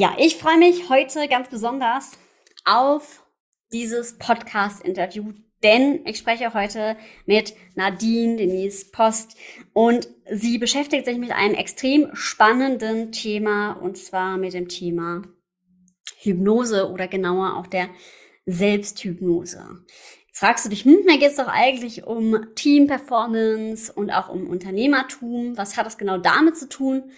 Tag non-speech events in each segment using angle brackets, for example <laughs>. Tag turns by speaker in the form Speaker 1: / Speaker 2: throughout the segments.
Speaker 1: Ja, ich freue mich heute ganz besonders auf dieses Podcast-Interview, denn ich spreche heute mit Nadine Denise Post und sie beschäftigt sich mit einem extrem spannenden Thema und zwar mit dem Thema Hypnose oder genauer auch der Selbsthypnose. Jetzt fragst du dich, hm, da geht es doch eigentlich um Team-Performance und auch um Unternehmertum. Was hat das genau damit zu tun?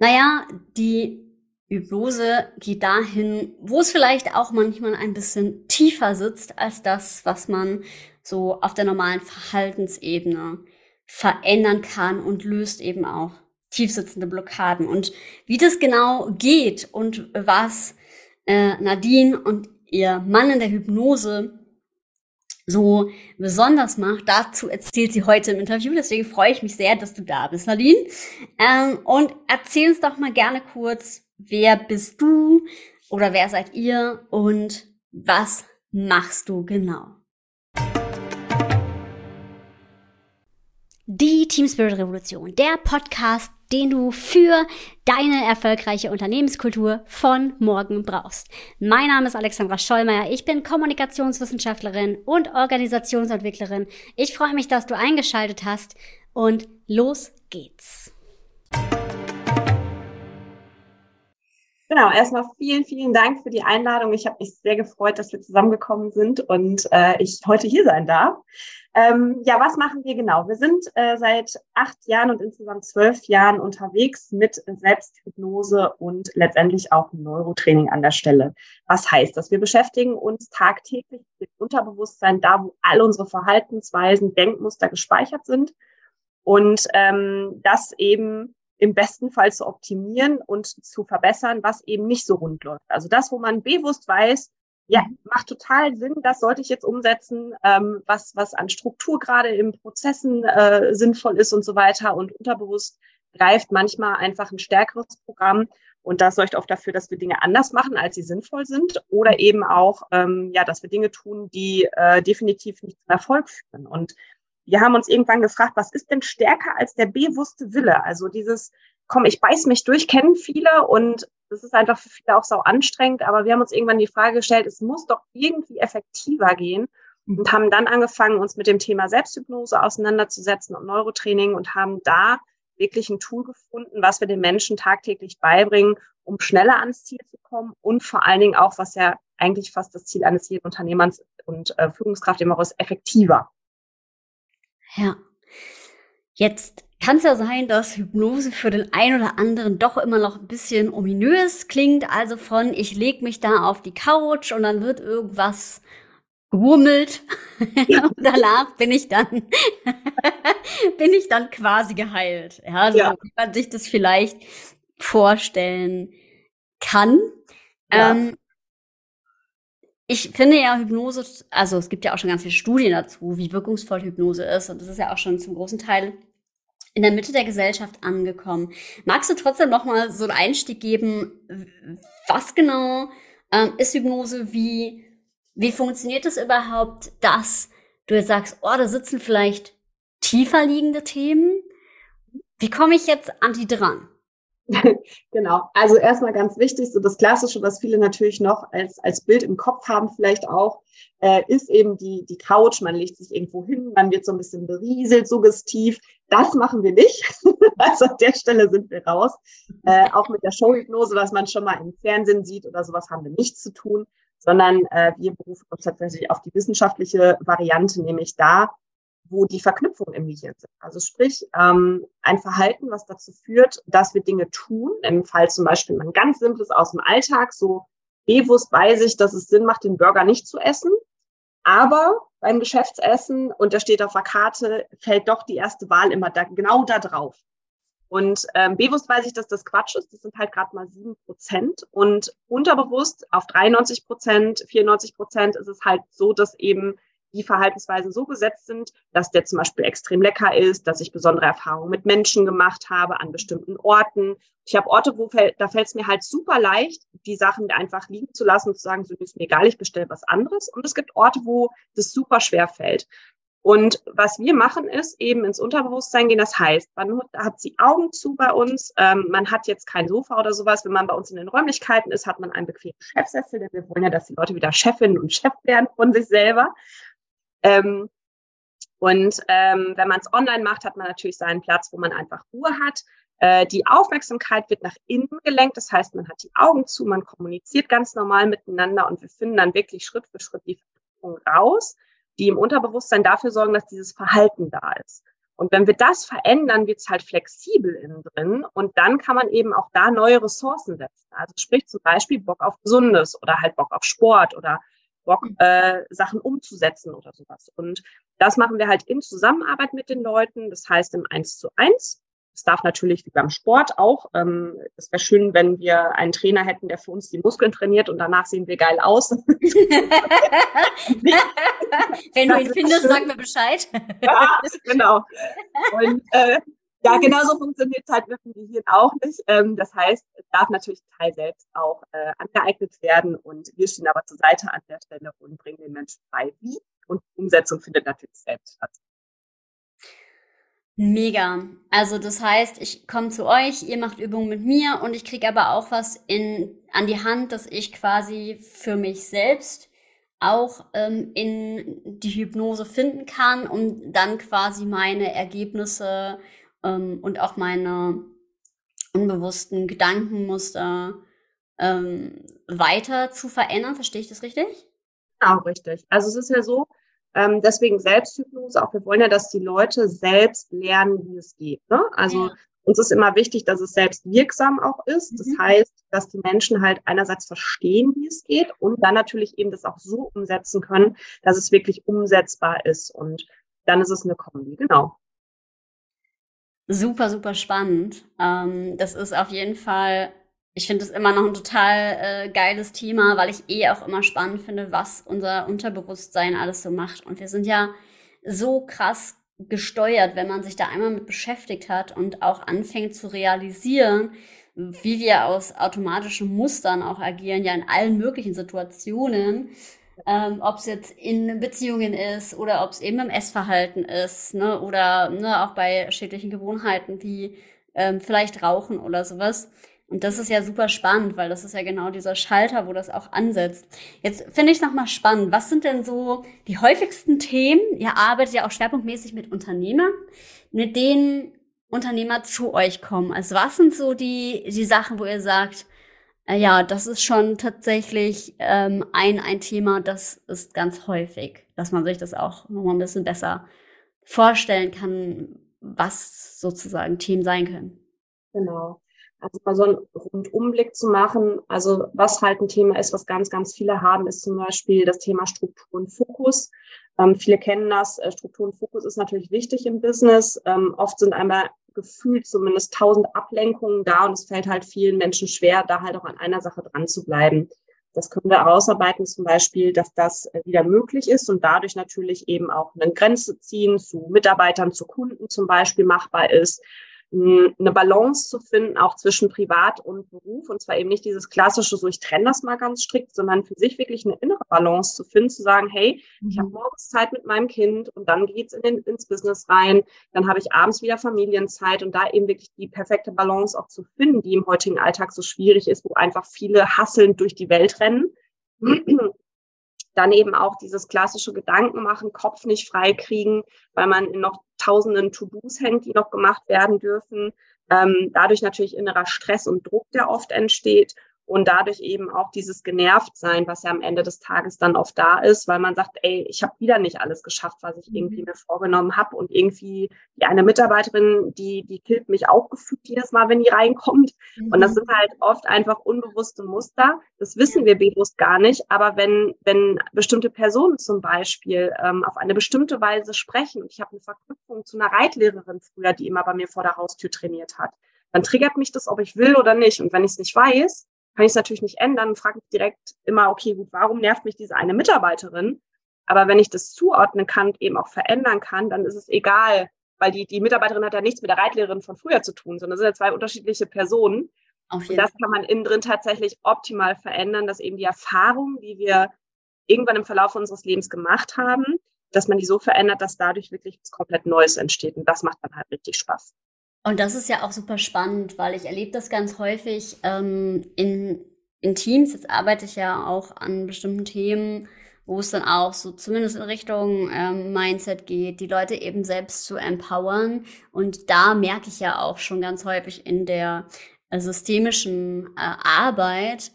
Speaker 1: Naja, die Hypnose geht dahin, wo es vielleicht auch manchmal ein bisschen tiefer sitzt als das, was man so auf der normalen Verhaltensebene verändern kann und löst eben auch tiefsitzende Blockaden. Und wie das genau geht und was äh, Nadine und ihr Mann in der Hypnose so besonders macht, dazu erzählt sie heute im Interview. Deswegen freue ich mich sehr, dass du da bist, Nadine. Ähm, und erzähl uns doch mal gerne kurz, wer bist du oder wer seid ihr und was machst du genau? Die Team Spirit Revolution, der Podcast, den du für deine erfolgreiche Unternehmenskultur von morgen brauchst. Mein Name ist Alexandra Schollmeier, ich bin Kommunikationswissenschaftlerin und Organisationsentwicklerin. Ich freue mich, dass du eingeschaltet hast und los geht's.
Speaker 2: Genau, erstmal vielen, vielen Dank für die Einladung. Ich habe mich sehr gefreut, dass wir zusammengekommen sind und äh, ich heute hier sein darf. Ähm, ja, was machen wir genau? Wir sind äh, seit acht Jahren und insgesamt zwölf Jahren unterwegs mit Selbsthypnose und letztendlich auch Neurotraining an der Stelle. Was heißt das? Wir beschäftigen uns tagtäglich mit Unterbewusstsein, da wo all unsere Verhaltensweisen, Denkmuster gespeichert sind und ähm, das eben im besten Fall zu optimieren und zu verbessern, was eben nicht so rund läuft. Also das, wo man bewusst weiß, ja, mhm. macht total Sinn, das sollte ich jetzt umsetzen, ähm, was, was an Struktur gerade im Prozessen äh, sinnvoll ist und so weiter. Und unterbewusst greift manchmal einfach ein stärkeres Programm. Und das sorgt oft dafür, dass wir Dinge anders machen, als sie sinnvoll sind. Oder mhm. eben auch, ähm, ja, dass wir Dinge tun, die äh, definitiv nicht zum Erfolg führen. Und wir haben uns irgendwann gefragt, was ist denn stärker als der bewusste Wille? Also dieses, komm, ich beiß mich durch, kennen viele und das ist einfach für viele auch so anstrengend, aber wir haben uns irgendwann die Frage gestellt, es muss doch irgendwie effektiver gehen mhm. und haben dann angefangen, uns mit dem Thema Selbsthypnose auseinanderzusetzen und Neurotraining und haben da wirklich ein Tool gefunden, was wir den Menschen tagtäglich beibringen, um schneller ans Ziel zu kommen und vor allen Dingen auch, was ja eigentlich fast das Ziel eines jeden Unternehmers und äh, Führungskraft immer ist, effektiver.
Speaker 1: Ja. Jetzt kann es ja sein, dass Hypnose für den einen oder anderen doch immer noch ein bisschen ominös klingt. Also von, ich leg mich da auf die Couch und dann wird irgendwas gewurmelt. <laughs> und danach bin ich dann, <laughs> bin ich dann quasi geheilt. Ja, so ja. wie man sich das vielleicht vorstellen kann. Ja. Ähm, ich finde ja Hypnose, also es gibt ja auch schon ganz viele Studien dazu, wie wirkungsvoll Hypnose ist. Und das ist ja auch schon zum großen Teil in der Mitte der Gesellschaft angekommen. Magst du trotzdem noch mal so einen Einstieg geben? Was genau ähm, ist Hypnose? Wie, wie funktioniert es überhaupt, dass du jetzt sagst, oh, da sitzen vielleicht tiefer liegende Themen? Wie komme ich jetzt an die dran? <laughs>
Speaker 2: genau. Also erstmal ganz wichtig, so das Klassische, was viele natürlich noch als, als Bild im Kopf haben, vielleicht auch, äh, ist eben die, die Couch. Man legt sich irgendwo hin, man wird so ein bisschen berieselt, suggestiv. Das machen wir nicht. <laughs> also an der Stelle sind wir raus. Äh, auch mit der Showhypnose, was man schon mal im Fernsehen sieht oder sowas, haben wir nichts zu tun, sondern äh, wir berufen uns tatsächlich auf die wissenschaftliche Variante, nämlich da, wo die Verknüpfungen im Gehirn sind. Also sprich, ähm, ein Verhalten, was dazu führt, dass wir Dinge tun. Im Fall zum Beispiel ein ganz simples aus dem Alltag, so bewusst weiß ich, dass es Sinn macht, den Burger nicht zu essen. Aber beim Geschäftsessen, und da steht auf der Karte, fällt doch die erste Wahl immer da, genau da drauf. Und ähm, bewusst weiß ich, dass das Quatsch ist. Das sind halt gerade mal sieben Prozent. Und unterbewusst auf 93 Prozent, 94 Prozent ist es halt so, dass eben die Verhaltensweisen so gesetzt sind, dass der zum Beispiel extrem lecker ist, dass ich besondere Erfahrungen mit Menschen gemacht habe an bestimmten Orten. Ich habe Orte, wo da fällt es mir halt super leicht, die Sachen einfach liegen zu lassen und zu sagen, so ist mir egal, ich bestelle was anderes. Und es gibt Orte, wo das super schwer fällt. Und was wir machen, ist eben ins Unterbewusstsein gehen. Das heißt, man hat die Augen zu bei uns. Ähm, man hat jetzt kein Sofa oder sowas. Wenn man bei uns in den Räumlichkeiten ist, hat man einen bequemen Chefsessel, denn wir wollen ja, dass die Leute wieder Chefin und Chef werden von sich selber. Ähm, und ähm, wenn man es online macht, hat man natürlich seinen Platz, wo man einfach Ruhe hat. Äh, die Aufmerksamkeit wird nach innen gelenkt. Das heißt, man hat die Augen zu, man kommuniziert ganz normal miteinander und wir finden dann wirklich Schritt für Schritt die Veränderung raus die im Unterbewusstsein dafür sorgen, dass dieses Verhalten da ist. Und wenn wir das verändern, wird es halt flexibel innen drin und dann kann man eben auch da neue Ressourcen setzen. Also sprich zum Beispiel Bock auf Gesundes oder halt Bock auf Sport oder Bock, mhm. äh, Sachen umzusetzen oder sowas. Und das machen wir halt in Zusammenarbeit mit den Leuten, das heißt im Eins zu eins. Es darf natürlich wie beim Sport auch. Ähm, es wäre schön, wenn wir einen Trainer hätten, der für uns die Muskeln trainiert und danach sehen wir geil aus. <laughs> <laughs>
Speaker 1: wenn du ihn findest, schön. sag mir Bescheid.
Speaker 2: ja, genau. Und äh, ja, genauso funktioniert es halt mit dem Gehirn auch nicht. Ähm, das heißt, es darf natürlich Teil selbst auch äh, angeeignet werden und wir stehen aber zur Seite an der Stelle und bringen den Menschen bei, wie. Und Umsetzung findet natürlich selbst statt.
Speaker 1: Mega. Also das heißt, ich komme zu euch, ihr macht Übungen mit mir und ich kriege aber auch was in, an die Hand, dass ich quasi für mich selbst auch ähm, in die Hypnose finden kann, um dann quasi meine Ergebnisse ähm, und auch meine unbewussten Gedankenmuster ähm, weiter zu verändern. Verstehe ich das richtig?
Speaker 2: Genau, richtig. Also es ist ja so, ähm, deswegen Selbsthypnose, auch wir wollen ja, dass die Leute selbst lernen, wie es geht. Ne? Also ja. uns ist immer wichtig, dass es selbst wirksam auch ist. Das mhm. heißt, dass die Menschen halt einerseits verstehen, wie es geht und dann natürlich eben das auch so umsetzen können, dass es wirklich umsetzbar ist. Und dann ist es eine Kombi, genau.
Speaker 1: Super, super spannend. Ähm, das ist auf jeden Fall ich finde es immer noch ein total äh, geiles Thema, weil ich eh auch immer spannend finde, was unser Unterbewusstsein alles so macht. Und wir sind ja so krass gesteuert, wenn man sich da einmal mit beschäftigt hat und auch anfängt zu realisieren, wie wir aus automatischen Mustern auch agieren, ja in allen möglichen Situationen, ähm, ob es jetzt in Beziehungen ist oder ob es eben im Essverhalten ist, ne, oder ne, auch bei schädlichen Gewohnheiten wie ähm, vielleicht Rauchen oder sowas. Und das ist ja super spannend, weil das ist ja genau dieser Schalter, wo das auch ansetzt. Jetzt finde ich es nochmal spannend. Was sind denn so die häufigsten Themen? Ihr arbeitet ja auch schwerpunktmäßig mit Unternehmern, mit denen Unternehmer zu euch kommen. Also was sind so die, die Sachen, wo ihr sagt, ja, das ist schon tatsächlich ähm, ein, ein Thema, das ist ganz häufig, dass man sich das auch nochmal ein bisschen besser vorstellen kann, was sozusagen Themen sein können.
Speaker 2: Genau. Also mal so einen Rundumblick zu machen. Also was halt ein Thema ist, was ganz, ganz viele haben, ist zum Beispiel das Thema Struktur und Fokus. Ähm, viele kennen das. Äh, Struktur und Fokus ist natürlich wichtig im Business. Ähm, oft sind einmal gefühlt zumindest tausend Ablenkungen da und es fällt halt vielen Menschen schwer, da halt auch an einer Sache dran zu bleiben. Das können wir herausarbeiten, zum Beispiel, dass das äh, wieder möglich ist und dadurch natürlich eben auch eine Grenze ziehen zu Mitarbeitern, zu Kunden zum Beispiel machbar ist eine Balance zu finden, auch zwischen Privat und Beruf. Und zwar eben nicht dieses klassische, so ich trenne das mal ganz strikt, sondern für sich wirklich eine innere Balance zu finden, zu sagen, hey, mhm. ich habe morgens Zeit mit meinem Kind und dann geht's in den, ins Business rein, dann habe ich abends wieder Familienzeit und da eben wirklich die perfekte Balance auch zu finden, die im heutigen Alltag so schwierig ist, wo einfach viele hasselnd durch die Welt rennen. Dann eben auch dieses klassische Gedanken machen, Kopf nicht frei kriegen, weil man in noch tausenden To-Dos hängt, die noch gemacht werden dürfen. Ähm, dadurch natürlich innerer Stress und Druck, der oft entsteht und dadurch eben auch dieses Genervtsein, was ja am Ende des Tages dann oft da ist, weil man sagt, ey, ich habe wieder nicht alles geschafft, was ich irgendwie mhm. mir vorgenommen habe und irgendwie die eine Mitarbeiterin, die die killt mich auch gefühlt jedes Mal, wenn die reinkommt mhm. und das mhm. sind halt oft einfach unbewusste Muster. Das wissen wir bewusst gar nicht, aber wenn wenn bestimmte Personen zum Beispiel ähm, auf eine bestimmte Weise sprechen und ich habe eine Verknüpfung zu einer Reitlehrerin früher, die immer bei mir vor der Haustür trainiert hat, dann triggert mich das, ob ich will oder nicht. Und wenn ich es nicht weiß, kann ich es natürlich nicht ändern und frage mich direkt immer, okay, gut, warum nervt mich diese eine Mitarbeiterin? Aber wenn ich das zuordnen kann, eben auch verändern kann, dann ist es egal, weil die, die Mitarbeiterin hat ja nichts mit der Reitlehrerin von früher zu tun, sondern es sind ja zwei unterschiedliche Personen. und das kann man innen drin tatsächlich optimal verändern, dass eben die Erfahrung, die wir irgendwann im Verlauf unseres Lebens gemacht haben, dass man die so verändert, dass dadurch wirklich was komplett Neues entsteht. Und das macht dann halt richtig Spaß.
Speaker 1: Und das ist ja auch super spannend, weil ich erlebe das ganz häufig ähm, in, in Teams. Jetzt arbeite ich ja auch an bestimmten Themen, wo es dann auch so zumindest in Richtung ähm, Mindset geht, die Leute eben selbst zu empowern. Und da merke ich ja auch schon ganz häufig in der äh, systemischen äh, Arbeit,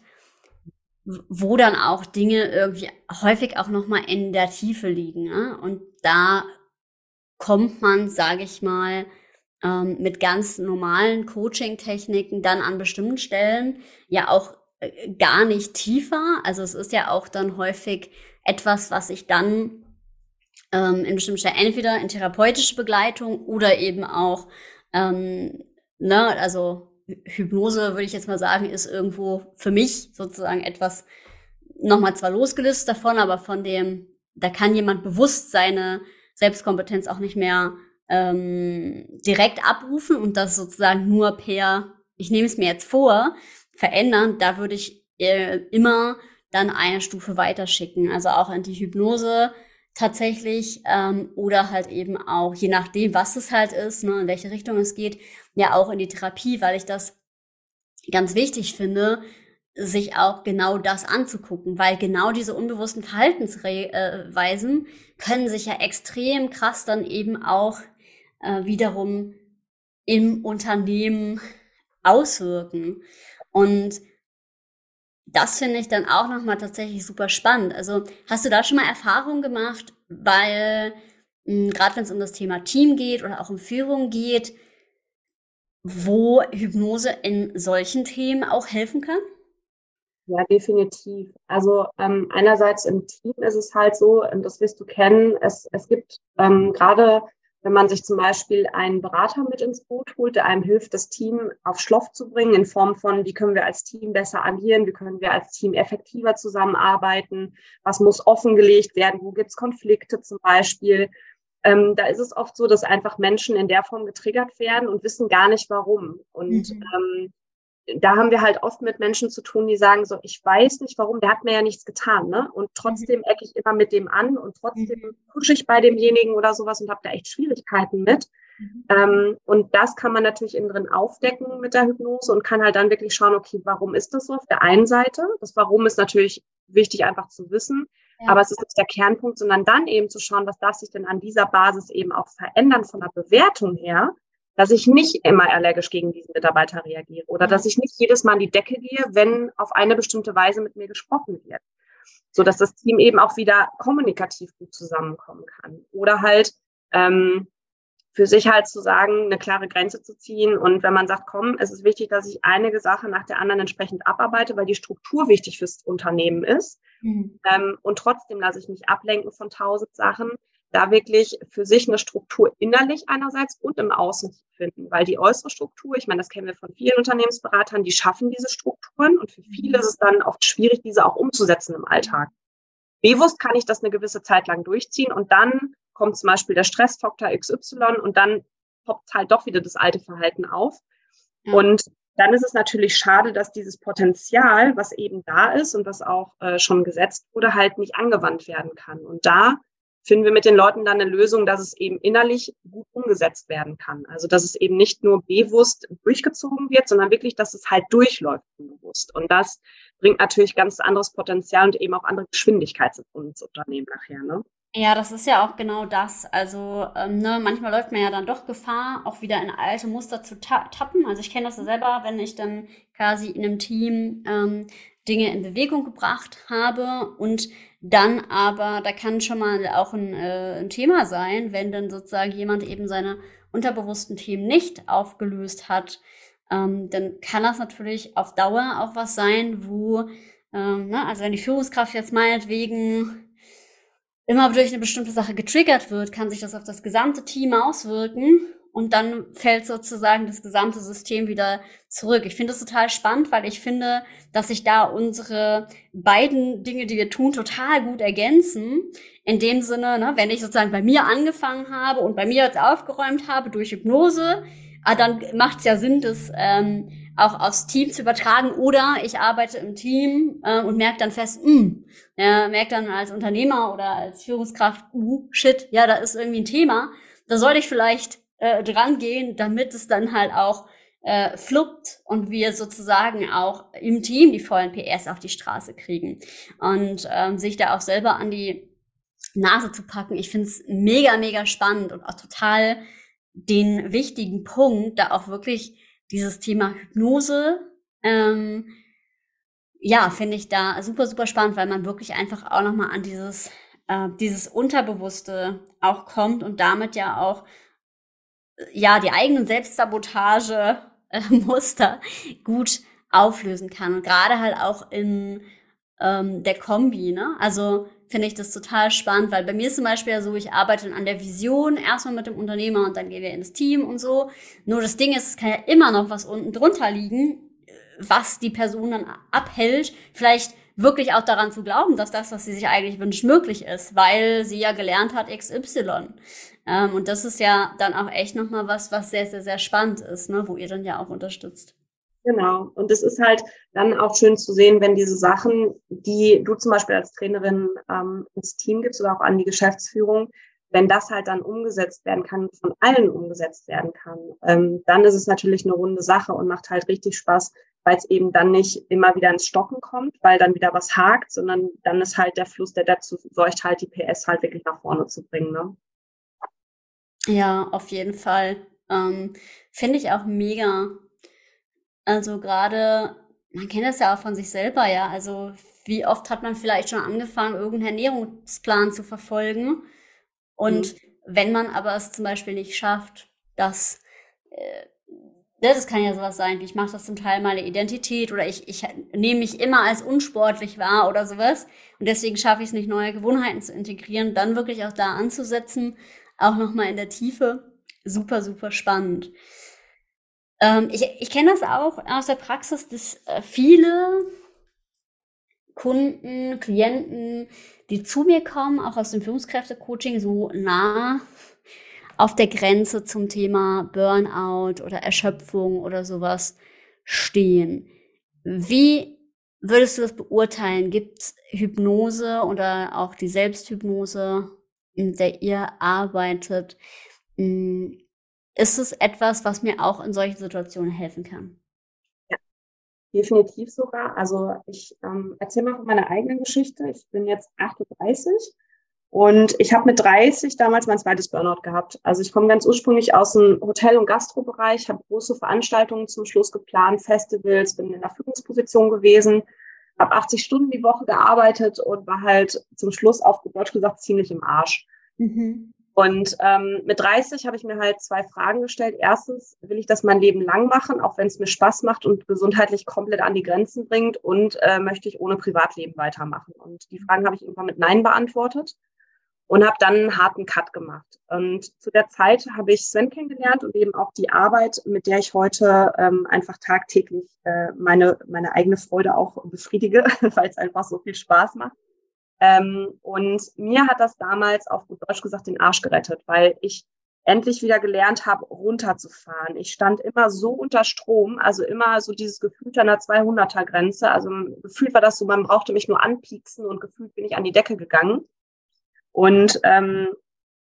Speaker 1: wo dann auch Dinge irgendwie häufig auch noch mal in der Tiefe liegen. Ne? Und da kommt man, sage ich mal, ähm, mit ganz normalen Coaching-Techniken dann an bestimmten Stellen ja auch äh, gar nicht tiefer. Also es ist ja auch dann häufig etwas, was ich dann ähm, in bestimmten Stellen entweder in therapeutische Begleitung oder eben auch, ähm, ne, also Hypnose, würde ich jetzt mal sagen, ist irgendwo für mich sozusagen etwas nochmal zwar losgelöst davon, aber von dem, da kann jemand bewusst seine Selbstkompetenz auch nicht mehr ähm, direkt abrufen und das sozusagen nur per, ich nehme es mir jetzt vor, verändern, da würde ich äh, immer dann eine Stufe weiterschicken. Also auch in die Hypnose tatsächlich ähm, oder halt eben auch, je nachdem, was es halt ist, ne, in welche Richtung es geht, ja auch in die Therapie, weil ich das ganz wichtig finde, sich auch genau das anzugucken, weil genau diese unbewussten Verhaltensweisen können sich ja extrem krass dann eben auch äh, wiederum im Unternehmen auswirken. Und das finde ich dann auch nochmal tatsächlich super spannend. Also hast du da schon mal Erfahrungen gemacht, weil hm, gerade wenn es um das Thema Team geht oder auch um Führung geht, wo Hypnose in solchen Themen auch helfen kann?
Speaker 2: Ja, definitiv. Also ähm, einerseits im Team ist es halt so, und das wirst du kennen, es, es gibt ähm, gerade wenn man sich zum Beispiel einen Berater mit ins Boot holt, der einem hilft, das Team auf Schloff zu bringen, in Form von, wie können wir als Team besser agieren, wie können wir als Team effektiver zusammenarbeiten, was muss offengelegt werden, wo gibt es Konflikte zum Beispiel. Ähm, da ist es oft so, dass einfach Menschen in der Form getriggert werden und wissen gar nicht warum. Und mhm. ähm, da haben wir halt oft mit Menschen zu tun, die sagen so, ich weiß nicht warum, der hat mir ja nichts getan, ne? Und trotzdem mhm. ecke ich immer mit dem an und trotzdem mhm. pushe ich bei demjenigen oder sowas und habe da echt Schwierigkeiten mit. Mhm. Ähm, und das kann man natürlich innen drin aufdecken mit der Hypnose und kann halt dann wirklich schauen, okay, warum ist das so auf der einen Seite? Das Warum ist natürlich wichtig einfach zu wissen, ja. aber es ist nicht der Kernpunkt, sondern dann eben zu schauen, was darf sich denn an dieser Basis eben auch verändern von der Bewertung her, dass ich nicht immer allergisch gegen diesen Mitarbeiter reagiere oder dass ich nicht jedes Mal in die Decke gehe, wenn auf eine bestimmte Weise mit mir gesprochen wird. So dass das Team eben auch wieder kommunikativ gut zusammenkommen kann. Oder halt ähm, für sich halt zu sagen, eine klare Grenze zu ziehen. Und wenn man sagt, komm, es ist wichtig, dass ich einige Sache nach der anderen entsprechend abarbeite, weil die Struktur wichtig fürs Unternehmen ist. Mhm. Ähm, und trotzdem lasse ich mich ablenken von tausend Sachen, da wirklich für sich eine Struktur innerlich einerseits und im Außen zu finden, weil die äußere Struktur, ich meine, das kennen wir von vielen Unternehmensberatern, die schaffen diese Strukturen und für viele ist es dann oft schwierig, diese auch umzusetzen im Alltag. Bewusst kann ich das eine gewisse Zeit lang durchziehen und dann kommt zum Beispiel der Stressfaktor XY und dann poppt halt doch wieder das alte Verhalten auf. Ja. Und dann ist es natürlich schade, dass dieses Potenzial, was eben da ist und was auch äh, schon gesetzt wurde, halt nicht angewandt werden kann. Und da finden wir mit den Leuten dann eine Lösung, dass es eben innerlich gut umgesetzt werden kann. Also dass es eben nicht nur bewusst durchgezogen wird, sondern wirklich, dass es halt durchläuft bewusst. Und das bringt natürlich ganz anderes Potenzial und eben auch andere Geschwindigkeit ins Unternehmen nachher. Ne?
Speaker 1: Ja, das ist ja auch genau das. Also ähm, ne, manchmal läuft man ja dann doch Gefahr, auch wieder in alte Muster zu ta tappen. Also ich kenne das ja selber, wenn ich dann quasi in einem Team ähm, Dinge in Bewegung gebracht habe und dann aber, da kann schon mal auch ein, äh, ein Thema sein, wenn dann sozusagen jemand eben seine unterbewussten Themen nicht aufgelöst hat, ähm, dann kann das natürlich auf Dauer auch was sein, wo, ähm, ne, also wenn die Führungskraft jetzt meinetwegen immer durch eine bestimmte Sache getriggert wird, kann sich das auf das gesamte Team auswirken und dann fällt sozusagen das gesamte System wieder zurück. Ich finde das total spannend, weil ich finde, dass sich da unsere beiden Dinge, die wir tun, total gut ergänzen. In dem Sinne, ne, wenn ich sozusagen bei mir angefangen habe und bei mir jetzt aufgeräumt habe durch Hypnose, ah, dann macht es ja Sinn, das ähm, auch aufs Team zu übertragen. Oder ich arbeite im Team äh, und merke dann fest, mh, hm, ja, merke dann als Unternehmer oder als Führungskraft, uh, shit, ja, da ist irgendwie ein Thema. Da sollte ich vielleicht äh, dran gehen, damit es dann halt auch äh, fluppt und wir sozusagen auch im Team die vollen PS auf die Straße kriegen. Und ähm, sich da auch selber an die Nase zu packen. Ich finde es mega, mega spannend und auch total den wichtigen Punkt, da auch wirklich dieses Thema Hypnose, ähm, ja, finde ich da super, super spannend, weil man wirklich einfach auch nochmal an dieses, äh, dieses Unterbewusste auch kommt und damit ja auch, ja, die eigenen Selbstsabotage äh, <laughs> gut auflösen kann. Und gerade halt auch in ähm, der Kombi, ne? Also finde ich das total spannend, weil bei mir ist zum Beispiel ja so, ich arbeite an der Vision erstmal mit dem Unternehmer und dann gehen wir ins Team und so. Nur das Ding ist, es kann ja immer noch was unten drunter liegen, was die Person dann abhält, vielleicht wirklich auch daran zu glauben, dass das, was sie sich eigentlich wünscht, möglich ist, weil sie ja gelernt hat XY. Ähm, und das ist ja dann auch echt nochmal was, was sehr, sehr, sehr spannend ist, ne, wo ihr dann ja auch unterstützt.
Speaker 2: Genau. Und es ist halt dann auch schön zu sehen, wenn diese Sachen, die du zum Beispiel als Trainerin ähm, ins Team gibst oder auch an die Geschäftsführung, wenn das halt dann umgesetzt werden kann, von allen umgesetzt werden kann, ähm, dann ist es natürlich eine runde Sache und macht halt richtig Spaß, weil es eben dann nicht immer wieder ins Stocken kommt, weil dann wieder was hakt, sondern dann ist halt der Fluss, der dazu sorgt, halt die PS halt wirklich nach vorne zu bringen. Ne?
Speaker 1: Ja, auf jeden Fall. Ähm, Finde ich auch mega also gerade, man kennt das ja auch von sich selber, ja. Also wie oft hat man vielleicht schon angefangen, irgendeinen Ernährungsplan zu verfolgen? Und mhm. wenn man aber es zum Beispiel nicht schafft, dass äh, das kann ja sowas sein, wie ich mache das zum Teil meine Identität oder ich, ich nehme mich immer als unsportlich wahr oder sowas und deswegen schaffe ich es nicht, neue Gewohnheiten zu integrieren, dann wirklich auch da anzusetzen, auch nochmal in der Tiefe. Super, super spannend. Ähm, ich ich kenne das auch aus der Praxis, dass äh, viele Kunden, Klienten, die zu mir kommen, auch aus dem Führungskräftecoaching, so nah auf der Grenze zum Thema Burnout oder Erschöpfung oder sowas stehen. Wie würdest du das beurteilen? Gibt Hypnose oder auch die Selbsthypnose, in der ihr arbeitet, hm, ist es etwas, was mir auch in solchen Situationen helfen kann.
Speaker 2: Ja, definitiv sogar. Also ich ähm, erzähle mal von meiner eigenen Geschichte. Ich bin jetzt 38 und ich habe mit 30 damals mein zweites Burnout gehabt. Also ich komme ganz ursprünglich aus dem Hotel- und Gastrobereich, habe große Veranstaltungen zum Schluss geplant, Festivals, bin in der Führungsposition gewesen, habe 80 Stunden die Woche gearbeitet und war halt zum Schluss auf Deutsch gesagt ziemlich im Arsch. Mhm. Und ähm, mit 30 habe ich mir halt zwei Fragen gestellt. Erstens, will ich das mein Leben lang machen, auch wenn es mir Spaß macht und gesundheitlich komplett an die Grenzen bringt? Und äh, möchte ich ohne Privatleben weitermachen? Und die Fragen habe ich irgendwann mit Nein beantwortet und habe dann einen harten Cut gemacht. Und zu der Zeit habe ich Sven kennengelernt und eben auch die Arbeit, mit der ich heute ähm, einfach tagtäglich äh, meine, meine eigene Freude auch befriedige, <laughs> weil es einfach so viel Spaß macht. Ähm, und mir hat das damals auf gut Deutsch gesagt den Arsch gerettet, weil ich endlich wieder gelernt habe, runterzufahren. Ich stand immer so unter Strom, also immer so dieses Gefühl an der 200er Grenze. Also gefühlt war das so, man brauchte mich nur anpieksen und gefühlt bin ich an die Decke gegangen. Und ähm,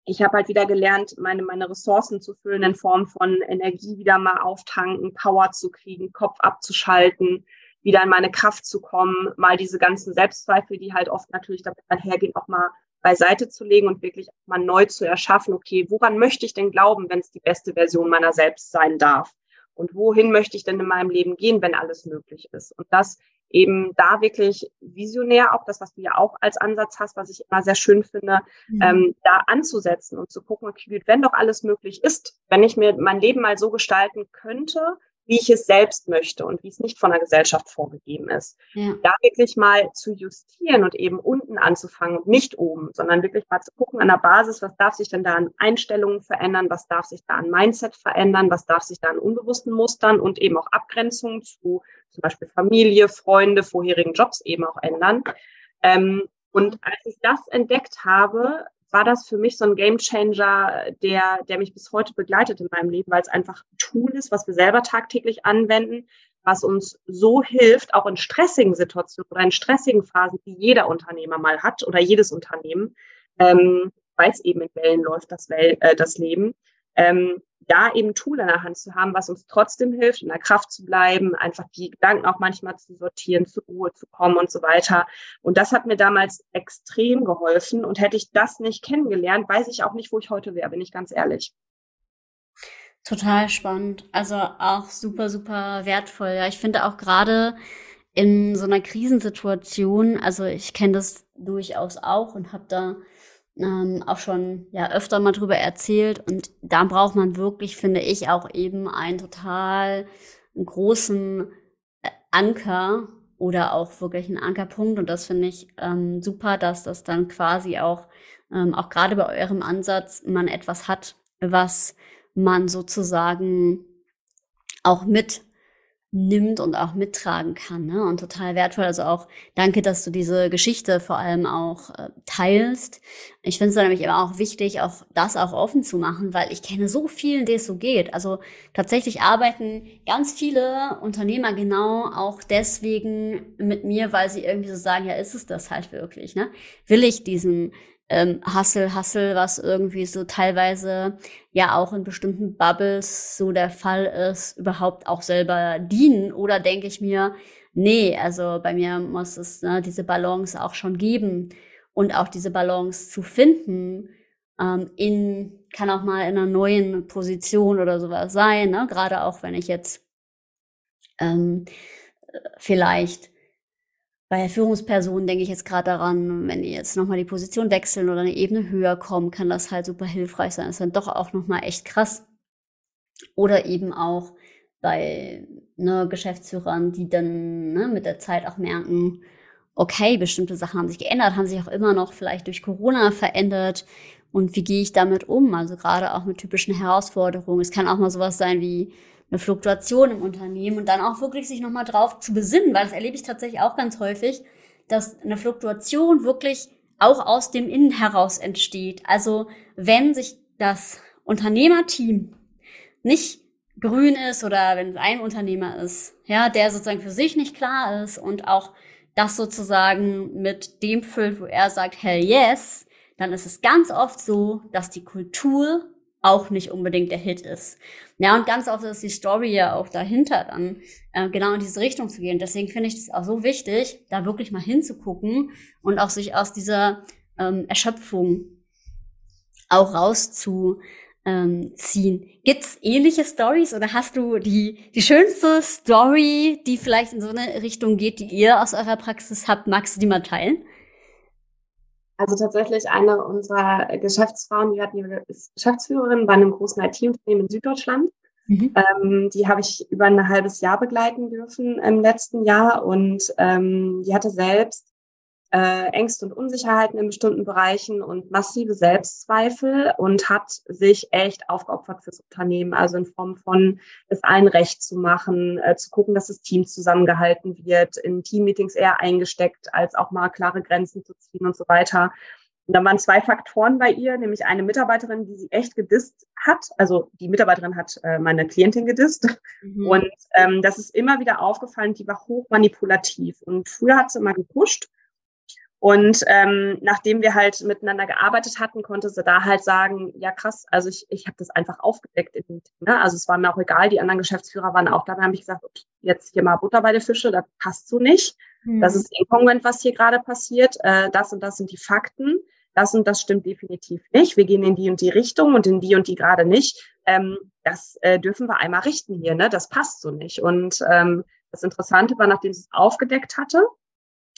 Speaker 2: ich habe halt wieder gelernt, meine, meine Ressourcen zu füllen in Form von Energie wieder mal auftanken, Power zu kriegen, Kopf abzuschalten, wieder in meine Kraft zu kommen, mal diese ganzen Selbstzweifel, die halt oft natürlich damit einhergehen, auch mal beiseite zu legen und wirklich mal neu zu erschaffen, okay, woran möchte ich denn glauben, wenn es die beste Version meiner selbst sein darf? Und wohin möchte ich denn in meinem Leben gehen, wenn alles möglich ist? Und das eben da wirklich visionär, auch das, was du ja auch als Ansatz hast, was ich immer sehr schön finde, mhm. ähm, da anzusetzen und zu gucken, okay, wenn doch alles möglich ist, wenn ich mir mein Leben mal so gestalten könnte, wie ich es selbst möchte und wie es nicht von der Gesellschaft vorgegeben ist. Ja. Da wirklich mal zu justieren und eben unten anzufangen und nicht oben, sondern wirklich mal zu gucken an der Basis, was darf sich denn da an Einstellungen verändern, was darf sich da an Mindset verändern, was darf sich da an unbewussten Mustern und eben auch Abgrenzungen zu zum Beispiel Familie, Freunde, vorherigen Jobs eben auch ändern. Ähm, und als ich das entdeckt habe, war das für mich so ein Gamechanger, der, der mich bis heute begleitet in meinem Leben, weil es einfach ein Tool ist, was wir selber tagtäglich anwenden, was uns so hilft, auch in stressigen Situationen oder in stressigen Phasen, die jeder Unternehmer mal hat oder jedes Unternehmen, ähm, weil es eben in Wellen läuft, das, Well äh, das Leben, ähm, da eben Tool in der Hand zu haben, was uns trotzdem hilft, in der Kraft zu bleiben, einfach die Gedanken auch manchmal zu sortieren, zur Ruhe zu kommen und so weiter. Und das hat mir damals extrem geholfen. Und hätte ich das nicht kennengelernt, weiß ich auch nicht, wo ich heute wäre, bin ich ganz ehrlich.
Speaker 1: Total spannend. Also auch super, super wertvoll. Ja, ich finde auch gerade in so einer Krisensituation, also ich kenne das durchaus auch und habe da ähm, auch schon ja öfter mal drüber erzählt. Und da braucht man wirklich, finde ich, auch eben einen total großen äh, Anker oder auch wirklich einen Ankerpunkt. Und das finde ich ähm, super, dass das dann quasi auch, ähm, auch gerade bei eurem Ansatz, man etwas hat, was man sozusagen auch mit nimmt und auch mittragen kann. Ne? Und total wertvoll. Also auch danke, dass du diese Geschichte vor allem auch äh, teilst. Ich finde es nämlich immer auch wichtig, auch das auch offen zu machen, weil ich kenne so vielen, denen es so geht. Also tatsächlich arbeiten ganz viele Unternehmer genau auch deswegen mit mir, weil sie irgendwie so sagen, ja, ist es das halt wirklich? Ne? Will ich diesen ähm, Hustle, Hustle, was irgendwie so teilweise ja auch in bestimmten Bubbles so der Fall ist, überhaupt auch selber dienen? Oder denke ich mir, nee, also bei mir muss es ne, diese Balance auch schon geben und auch diese Balance zu finden, ähm, in, kann auch mal in einer neuen Position oder sowas sein, ne? gerade auch wenn ich jetzt ähm, vielleicht bei Führungspersonen denke ich jetzt gerade daran, wenn die jetzt nochmal die Position wechseln oder eine Ebene höher kommen, kann das halt super hilfreich sein. Das ist dann doch auch nochmal echt krass. Oder eben auch bei ne, Geschäftsführern, die dann ne, mit der Zeit auch merken, okay, bestimmte Sachen haben sich geändert, haben sich auch immer noch vielleicht durch Corona verändert. Und wie gehe ich damit um? Also gerade auch mit typischen Herausforderungen. Es kann auch mal sowas sein wie, eine Fluktuation im Unternehmen und dann auch wirklich sich nochmal drauf zu besinnen, weil das erlebe ich tatsächlich auch ganz häufig, dass eine Fluktuation wirklich auch aus dem Innen heraus entsteht. Also wenn sich das Unternehmerteam nicht grün ist oder wenn es ein Unternehmer ist, ja, der sozusagen für sich nicht klar ist und auch das sozusagen mit dem füllt, wo er sagt, hell yes, dann ist es ganz oft so, dass die Kultur auch nicht unbedingt der Hit ist. Ja, und ganz oft ist die Story ja auch dahinter dann, äh, genau in diese Richtung zu gehen. Deswegen finde ich es auch so wichtig, da wirklich mal hinzugucken und auch sich aus dieser ähm, Erschöpfung auch rauszuziehen. Ähm, Gibt's ähnliche Stories oder hast du die, die schönste Story, die vielleicht in so eine Richtung geht, die ihr aus eurer Praxis habt? Magst du die mal teilen?
Speaker 2: Also tatsächlich eine unserer Geschäftsfrauen, die hat ihre Geschäftsführerin bei einem großen IT-Unternehmen in Süddeutschland. Mhm. Ähm, die habe ich über ein halbes Jahr begleiten dürfen im letzten Jahr und ähm, die hatte selbst äh, Ängste und Unsicherheiten in bestimmten Bereichen und massive Selbstzweifel und hat sich echt aufgeopfert fürs Unternehmen, also in Form von es allen recht zu machen, äh, zu gucken, dass das Team zusammengehalten wird, in Teammeetings eher eingesteckt, als auch mal klare Grenzen zu ziehen und so weiter. Und da waren zwei Faktoren bei ihr, nämlich eine Mitarbeiterin, die sie echt gedisst hat. Also die Mitarbeiterin hat äh, meine Klientin gedisst. Mhm. Und ähm, das ist immer wieder aufgefallen, die war hoch manipulativ. Und früher hat sie immer gepusht und ähm, nachdem wir halt miteinander gearbeitet hatten, konnte sie da halt sagen, ja krass, also ich, ich habe das einfach aufgedeckt. In dem Team, ne? Also es war mir auch egal, die anderen Geschäftsführer waren auch da. Dann habe ich gesagt, okay, jetzt hier mal Butter bei der Fische, das passt so nicht. Mhm. Das ist inkongruent, was hier gerade passiert. Äh, das und das sind die Fakten. Das und das stimmt definitiv nicht. Wir gehen in die und die Richtung und in die und die gerade nicht. Ähm, das äh, dürfen wir einmal richten hier, ne? Das passt so nicht. Und ähm, das Interessante war, nachdem sie es aufgedeckt hatte,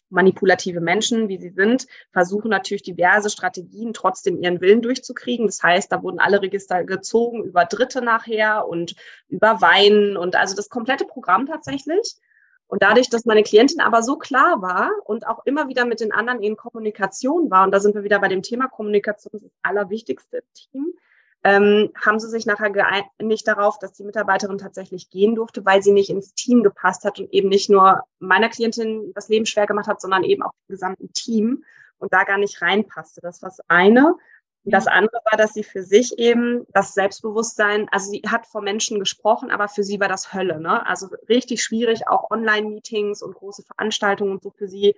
Speaker 2: manipulative Menschen, wie sie sind, versuchen natürlich diverse Strategien trotzdem ihren Willen durchzukriegen. Das heißt, da wurden alle Register gezogen über Dritte nachher und über Wein und also das komplette Programm tatsächlich. Und dadurch, dass meine Klientin aber so klar war und auch immer wieder mit den anderen in Kommunikation war, und da sind wir wieder bei dem Thema Kommunikation, das ist das Allerwichtigste im Team, ähm, haben sie sich nachher geeinigt darauf, dass die Mitarbeiterin tatsächlich gehen durfte, weil sie nicht ins Team gepasst hat und eben nicht nur meiner Klientin das Leben schwer gemacht hat, sondern eben auch dem gesamten Team und da gar nicht reinpasste. Das war das eine. Das andere war, dass sie für sich eben das Selbstbewusstsein, also sie hat vor Menschen gesprochen, aber für sie war das Hölle. Ne? Also richtig schwierig, auch Online-Meetings und große Veranstaltungen und so für sie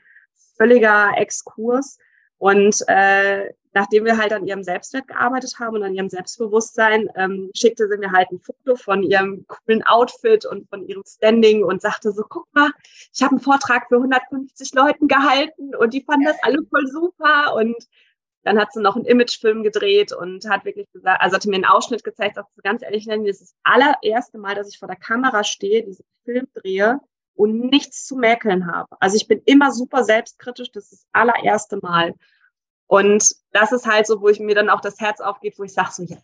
Speaker 2: völliger Exkurs. Und äh, nachdem wir halt an ihrem Selbstwert gearbeitet haben und an ihrem Selbstbewusstsein, ähm, schickte sie mir halt ein Foto von ihrem coolen Outfit und von ihrem Standing und sagte so, guck mal, ich habe einen Vortrag für 150 Leuten gehalten und die fanden das alle voll super und dann hat sie noch einen Imagefilm gedreht und hat wirklich gesagt, also hatte mir einen Ausschnitt gezeigt, sagt sie ganz ehrlich, das ist das allererste Mal, dass ich vor der Kamera stehe, diesen Film drehe und nichts zu mäkeln habe. Also ich bin immer super selbstkritisch, das ist das allererste Mal. Und das ist halt so, wo ich mir dann auch das Herz aufgeht, wo ich sage so, ja,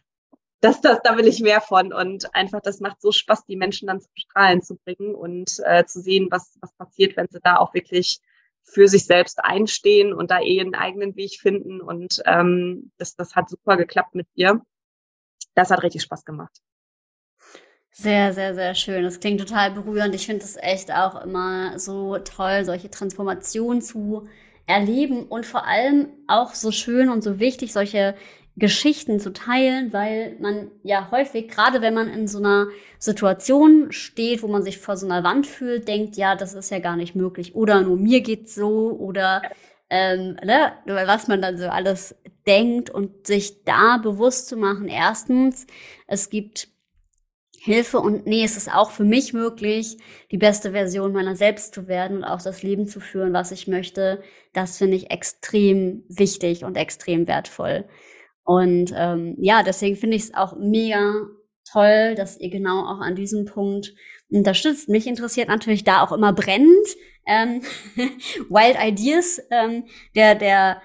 Speaker 2: das, das, da will ich mehr von. Und einfach, das macht so Spaß, die Menschen dann zum Strahlen zu bringen und äh, zu sehen, was, was passiert, wenn sie da auch wirklich für sich selbst einstehen und da eh einen eigenen Weg finden. Und ähm, das, das hat super geklappt mit ihr. Das hat richtig Spaß gemacht.
Speaker 1: Sehr, sehr, sehr schön. Das klingt total berührend. Ich finde es echt auch immer so toll, solche Transformationen zu erleben und vor allem auch so schön und so wichtig, solche Geschichten zu teilen, weil man ja häufig, gerade wenn man in so einer Situation steht, wo man sich vor so einer Wand fühlt, denkt, ja, das ist ja gar nicht möglich. Oder nur mir geht's so oder ähm, ne, was man dann so alles denkt und sich da bewusst zu machen. Erstens, es gibt Hilfe und nee, es ist auch für mich möglich, die beste Version meiner selbst zu werden und auch das Leben zu führen, was ich möchte. Das finde ich extrem wichtig und extrem wertvoll. Und ähm, ja, deswegen finde ich es auch mega toll, dass ihr genau auch an diesem Punkt unterstützt. Mich interessiert natürlich da auch immer brennend ähm, <laughs> Wild Ideas, ähm, der der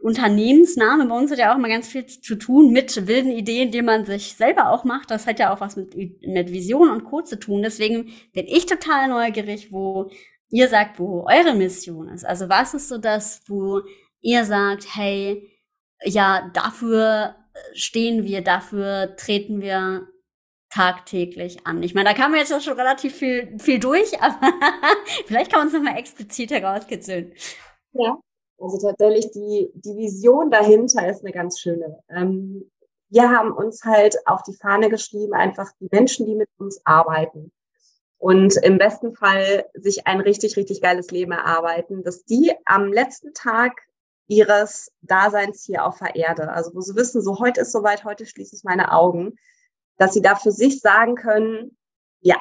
Speaker 1: Unternehmensname bei uns hat ja auch immer ganz viel zu tun mit wilden Ideen, die man sich selber auch macht. Das hat ja auch was mit, mit Vision und Co. zu tun. Deswegen bin ich total neugierig, wo ihr sagt, wo eure Mission ist. Also was ist so das, wo ihr sagt, hey, ja, dafür stehen wir, dafür treten wir tagtäglich an. Ich meine, da kam jetzt schon relativ viel, viel durch, aber <laughs> vielleicht kann man es nochmal explizit herauskitzeln.
Speaker 2: Ja, also tatsächlich die, die Vision dahinter ist eine ganz schöne. Ähm, wir haben uns halt auf die Fahne geschrieben, einfach die Menschen, die mit uns arbeiten und im besten Fall sich ein richtig, richtig geiles Leben erarbeiten, dass die am letzten Tag ihres Daseins hier auf der Erde. Also wo sie wissen, so heute ist soweit, heute schließe ich meine Augen, dass sie da für sich sagen können, ja,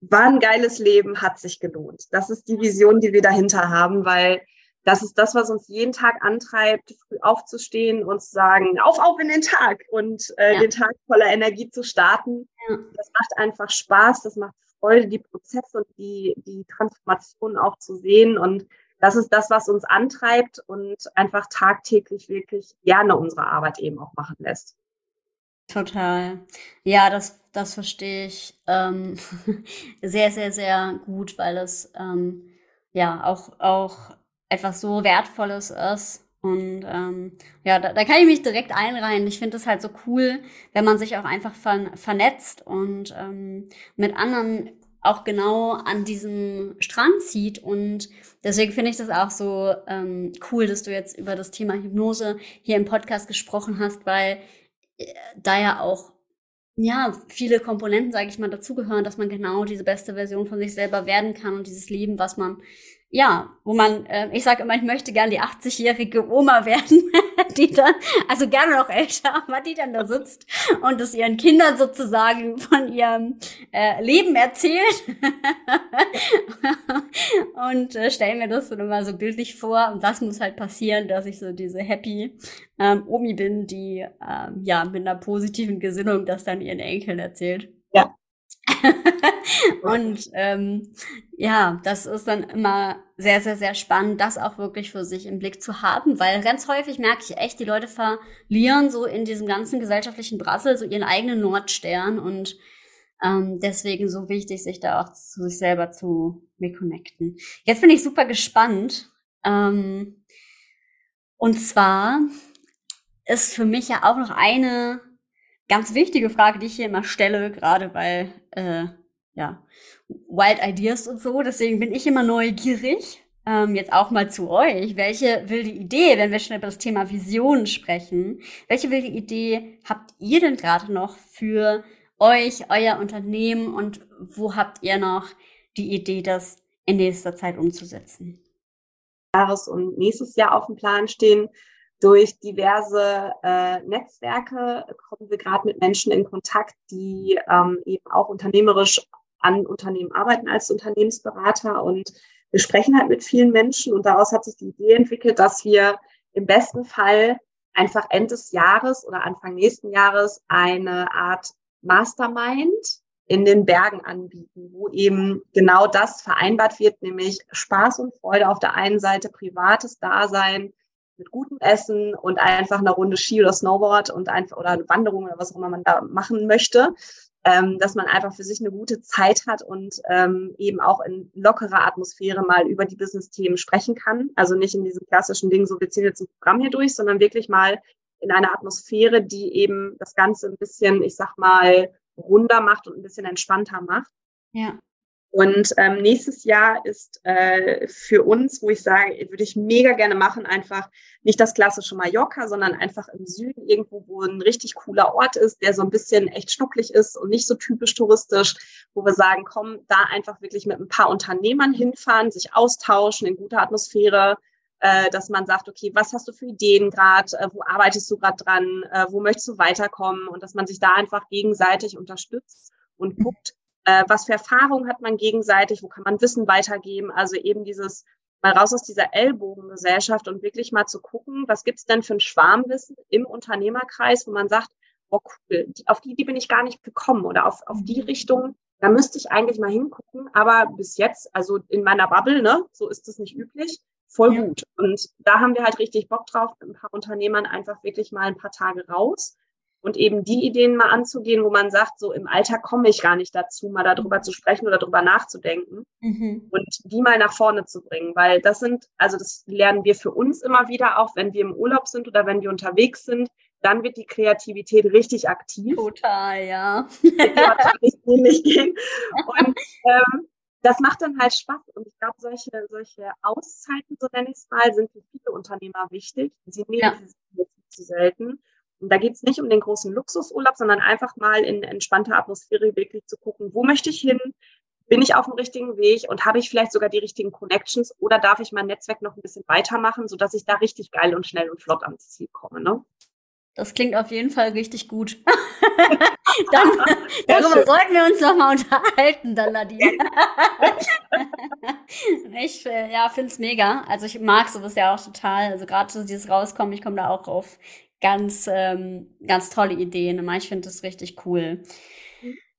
Speaker 2: war ein geiles Leben, hat sich gelohnt. Das ist die Vision, die wir dahinter haben, weil das ist das, was uns jeden Tag antreibt, früh aufzustehen und zu sagen, auf, auf in den Tag und äh, ja. den Tag voller Energie zu starten. Ja. Das macht einfach Spaß, das macht Freude, die Prozesse und die, die Transformation auch zu sehen und das ist das, was uns antreibt und einfach tagtäglich wirklich gerne unsere Arbeit eben auch machen lässt.
Speaker 1: Total. Ja, das, das verstehe ich ähm, <laughs> sehr, sehr, sehr gut, weil es ähm, ja auch, auch etwas so Wertvolles ist. Und ähm, ja, da, da kann ich mich direkt einreihen. Ich finde es halt so cool, wenn man sich auch einfach ver vernetzt und ähm, mit anderen auch genau an diesem Strand zieht. Und deswegen finde ich das auch so ähm, cool, dass du jetzt über das Thema Hypnose hier im Podcast gesprochen hast, weil äh, da ja auch ja, viele Komponenten, sage ich mal, dazugehören, dass man genau diese beste Version von sich selber werden kann und dieses Leben, was man ja, wo man, äh, ich sage immer, ich möchte gern die 80-jährige Oma werden, <laughs> die dann, also gerne noch älter, <laughs> aber die dann da sitzt und es ihren Kindern sozusagen von ihrem äh, Leben erzählt. <laughs> und äh, stelle mir das dann immer so bildlich vor. Und das muss halt passieren, dass ich so diese happy ähm, Omi bin, die ähm, ja mit einer positiven Gesinnung das dann ihren Enkeln erzählt.
Speaker 2: Ja. <laughs>
Speaker 1: und ähm, ja, das ist dann immer sehr, sehr, sehr spannend, das auch wirklich für sich im Blick zu haben, weil ganz häufig merke ich echt, die Leute verlieren so in diesem ganzen gesellschaftlichen Brassel so ihren eigenen Nordstern und ähm, deswegen so wichtig, sich da auch zu sich selber zu reconnecten. Jetzt bin ich super gespannt. Ähm, und zwar ist für mich ja auch noch eine ganz wichtige Frage, die ich hier immer stelle, gerade weil, äh, ja, Wild Ideas und so. Deswegen bin ich immer neugierig. ähm, jetzt auch mal zu euch. Welche wilde Idee, wenn wir schon über das Thema Vision sprechen, welche wilde Idee habt ihr denn gerade noch für euch, euer Unternehmen und wo habt ihr noch die Idee, das in nächster Zeit umzusetzen?
Speaker 2: Jahres und nächstes Jahr auf dem Plan stehen. Durch diverse äh, Netzwerke kommen wir gerade mit Menschen in Kontakt, die ähm, eben auch unternehmerisch an Unternehmen arbeiten als Unternehmensberater. Und wir sprechen halt mit vielen Menschen und daraus hat sich die Idee entwickelt, dass wir im besten Fall einfach Ende des Jahres oder Anfang nächsten Jahres eine Art Mastermind in den Bergen anbieten, wo eben genau das vereinbart wird, nämlich Spaß und Freude auf der einen Seite, privates Dasein mit gutem Essen und einfach eine Runde Ski oder Snowboard und einfach oder eine Wanderung oder was auch immer man da machen möchte ähm, dass man einfach für sich eine gute Zeit hat und ähm, eben auch in lockerer Atmosphäre mal über die Business-Themen sprechen kann. Also nicht in diesem klassischen Ding, so wir ziehen jetzt ein Programm hier durch, sondern wirklich mal in einer Atmosphäre, die eben das Ganze ein bisschen, ich sag mal, runder macht und ein bisschen entspannter macht.
Speaker 1: Ja.
Speaker 2: Und ähm, nächstes Jahr ist äh, für uns, wo ich sage, würde ich mega gerne machen, einfach nicht das klassische Mallorca, sondern einfach im Süden irgendwo, wo ein richtig cooler Ort ist, der so ein bisschen echt schnucklig ist und nicht so typisch touristisch, wo wir sagen, komm, da einfach wirklich mit ein paar Unternehmern hinfahren, sich austauschen in guter Atmosphäre, äh, dass man sagt, okay, was hast du für Ideen gerade, äh, wo arbeitest du gerade dran, äh, wo möchtest du weiterkommen? Und dass man sich da einfach gegenseitig unterstützt und guckt, äh, was für Erfahrungen hat man gegenseitig, wo kann man Wissen weitergeben. Also eben dieses mal raus aus dieser Ellbogengesellschaft und wirklich mal zu gucken, was gibt's denn für ein Schwarmwissen im Unternehmerkreis, wo man sagt, oh cool, auf die, die bin ich gar nicht gekommen oder auf, auf die Richtung, da müsste ich eigentlich mal hingucken. Aber bis jetzt, also in meiner Bubble, ne, so ist es nicht üblich, voll ja. gut. Und da haben wir halt richtig Bock drauf, mit ein paar Unternehmern einfach wirklich mal ein paar Tage raus und eben die Ideen mal anzugehen, wo man sagt, so im Alltag komme ich gar nicht dazu, mal darüber zu sprechen oder darüber nachzudenken mhm. und die mal nach vorne zu bringen, weil das sind, also das lernen wir für uns immer wieder, auch wenn wir im Urlaub sind oder wenn wir unterwegs sind, dann wird die Kreativität richtig aktiv.
Speaker 1: Total, ja. <laughs>
Speaker 2: gehen. Und ähm, das macht dann halt Spaß. Und ich glaube, solche, solche Auszeiten, so nenne ich es mal, sind für viele Unternehmer wichtig. Sie nehmen ja. sie zu selten. Und da geht es nicht um den großen Luxusurlaub, sondern einfach mal in entspannter Atmosphäre wirklich zu gucken, wo möchte ich hin? Bin ich auf dem richtigen Weg und habe ich vielleicht sogar die richtigen Connections oder darf ich mein Netzwerk noch ein bisschen weitermachen, sodass ich da richtig geil und schnell und flott ans Ziel komme? Ne?
Speaker 1: Das klingt auf jeden Fall richtig gut. <laughs> dann, <laughs> darüber sollten wir uns noch mal unterhalten, dann Nadine. <laughs> ich äh, ja, finde es mega. Also ich mag sowas ja auch total. Also gerade so dieses Rauskommen, ich komme da auch auf ganz, ähm, ganz tolle Ideen. Ich finde das richtig cool.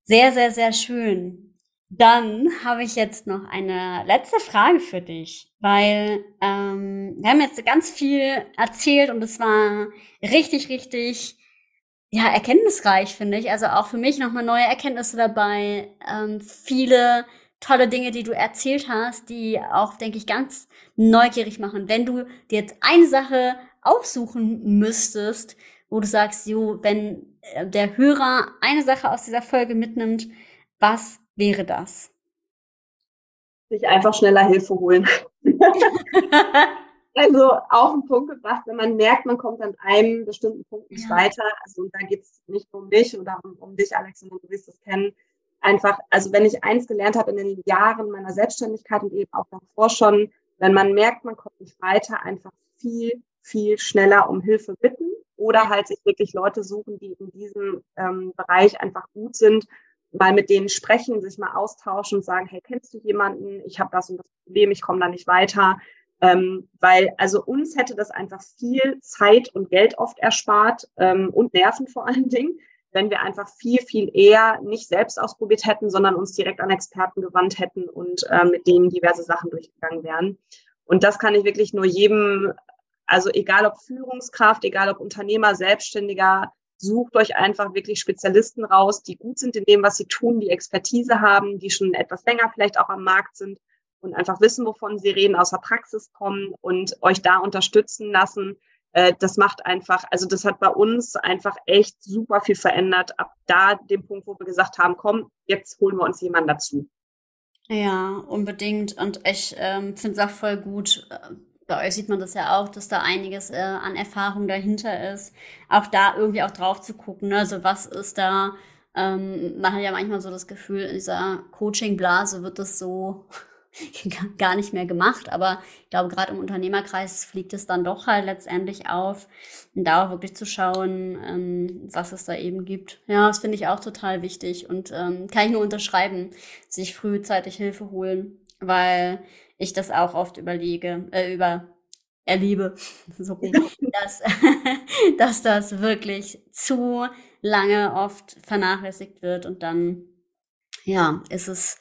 Speaker 1: Sehr, sehr, sehr schön. Dann habe ich jetzt noch eine letzte Frage für dich, weil ähm, wir haben jetzt ganz viel erzählt und es war richtig, richtig ja erkenntnisreich, finde ich. Also auch für mich nochmal neue Erkenntnisse dabei, ähm, viele tolle Dinge, die du erzählt hast, die auch, denke ich, ganz neugierig machen. Wenn du dir jetzt eine Sache aussuchen müsstest, wo du sagst, jo, wenn äh, der Hörer eine Sache aus dieser Folge mitnimmt, was wäre das?
Speaker 2: Sich einfach schneller Hilfe holen. <laughs> also auf den Punkt gebracht, wenn man merkt, man kommt an einem bestimmten Punkt nicht ja. weiter. Also und da geht es nicht nur um mich oder um, um dich, Alex, sondern du wirst es kennen. Einfach, also wenn ich eins gelernt habe in den Jahren meiner Selbstständigkeit und eben auch davor schon, wenn man merkt, man kommt nicht weiter, einfach viel viel schneller um Hilfe bitten oder halt sich wirklich Leute suchen, die in diesem ähm, Bereich einfach gut sind, mal mit denen sprechen, sich mal austauschen und sagen, hey, kennst du jemanden? Ich habe das und das Problem, ich komme da nicht weiter. Ähm, weil also uns hätte das einfach viel Zeit und Geld oft erspart ähm, und Nerven vor allen Dingen, wenn wir einfach viel, viel eher nicht selbst ausprobiert hätten, sondern uns direkt an Experten gewandt hätten und äh, mit denen diverse Sachen durchgegangen wären. Und das kann ich wirklich nur jedem also egal ob Führungskraft, egal ob Unternehmer, Selbstständiger, sucht euch einfach wirklich Spezialisten raus, die gut sind in dem, was sie tun, die Expertise haben, die schon etwas länger vielleicht auch am Markt sind und einfach wissen, wovon sie reden, aus der Praxis kommen und euch da unterstützen lassen. Äh, das macht einfach, also das hat bei uns einfach echt super viel verändert. Ab da dem Punkt, wo wir gesagt haben, komm, jetzt holen wir uns jemanden dazu.
Speaker 1: Ja, unbedingt. Und ich ähm, finde es auch voll gut. Bei euch sieht man das ja auch, dass da einiges äh, an Erfahrung dahinter ist. Auch da irgendwie auch drauf zu gucken. Ne? Also was ist da? Ähm, man hat ja manchmal so das Gefühl, in dieser Coaching-Blase wird das so <laughs> gar nicht mehr gemacht. Aber ich glaube, gerade im Unternehmerkreis fliegt es dann doch halt letztendlich auf. Da auch wirklich zu schauen, ähm, was es da eben gibt. Ja, das finde ich auch total wichtig und ähm, kann ich nur unterschreiben, sich frühzeitig Hilfe holen, weil ich das auch oft überlege, äh, über erlebe, <laughs> so <laughs> dass, <laughs> dass das wirklich zu lange oft vernachlässigt wird und dann, ja, ist es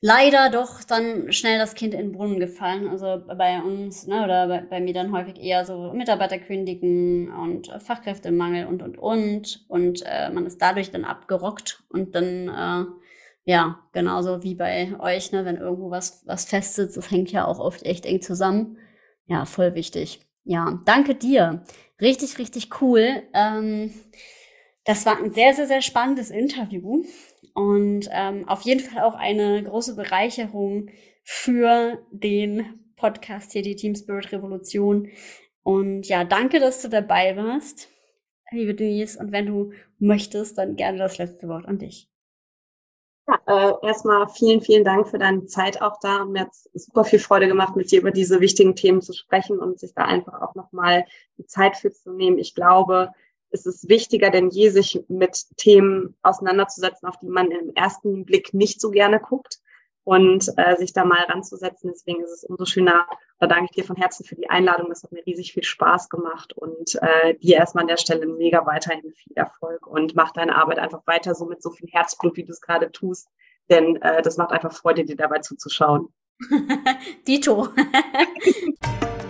Speaker 1: leider doch dann schnell das Kind in den Brunnen gefallen. Also bei uns, ne, oder bei, bei mir dann häufig eher so Mitarbeiter kündigen und Fachkräftemangel und, und, und. Und äh, man ist dadurch dann abgerockt und dann, äh, ja, genauso wie bei euch, ne, wenn irgendwo was, was festsitzt, das hängt ja auch oft echt eng zusammen. Ja, voll wichtig. Ja, danke dir. Richtig, richtig cool. Ähm, das war ein sehr, sehr, sehr spannendes Interview und ähm, auf jeden Fall auch eine große Bereicherung für den Podcast hier, die Team Spirit Revolution. Und ja, danke, dass du dabei warst, liebe Denise. Und wenn du möchtest, dann gerne das letzte Wort an dich.
Speaker 2: Ja, äh, erstmal vielen, vielen Dank für deine Zeit auch da. Und mir hat super viel Freude gemacht, mit dir über diese wichtigen Themen zu sprechen und sich da einfach auch nochmal die Zeit für zu nehmen. Ich glaube, ist es wichtiger denn je, sich mit Themen auseinanderzusetzen, auf die man im ersten Blick nicht so gerne guckt und äh, sich da mal ranzusetzen. Deswegen ist es umso schöner. Da danke ich dir von Herzen für die Einladung. Das hat mir riesig viel Spaß gemacht und äh, dir erstmal an der Stelle mega weiterhin viel Erfolg und mach deine Arbeit einfach weiter so mit so viel Herzblut, wie du es gerade tust. Denn äh, das macht einfach Freude, dir dabei zuzuschauen. <laughs>
Speaker 1: Dito. <laughs>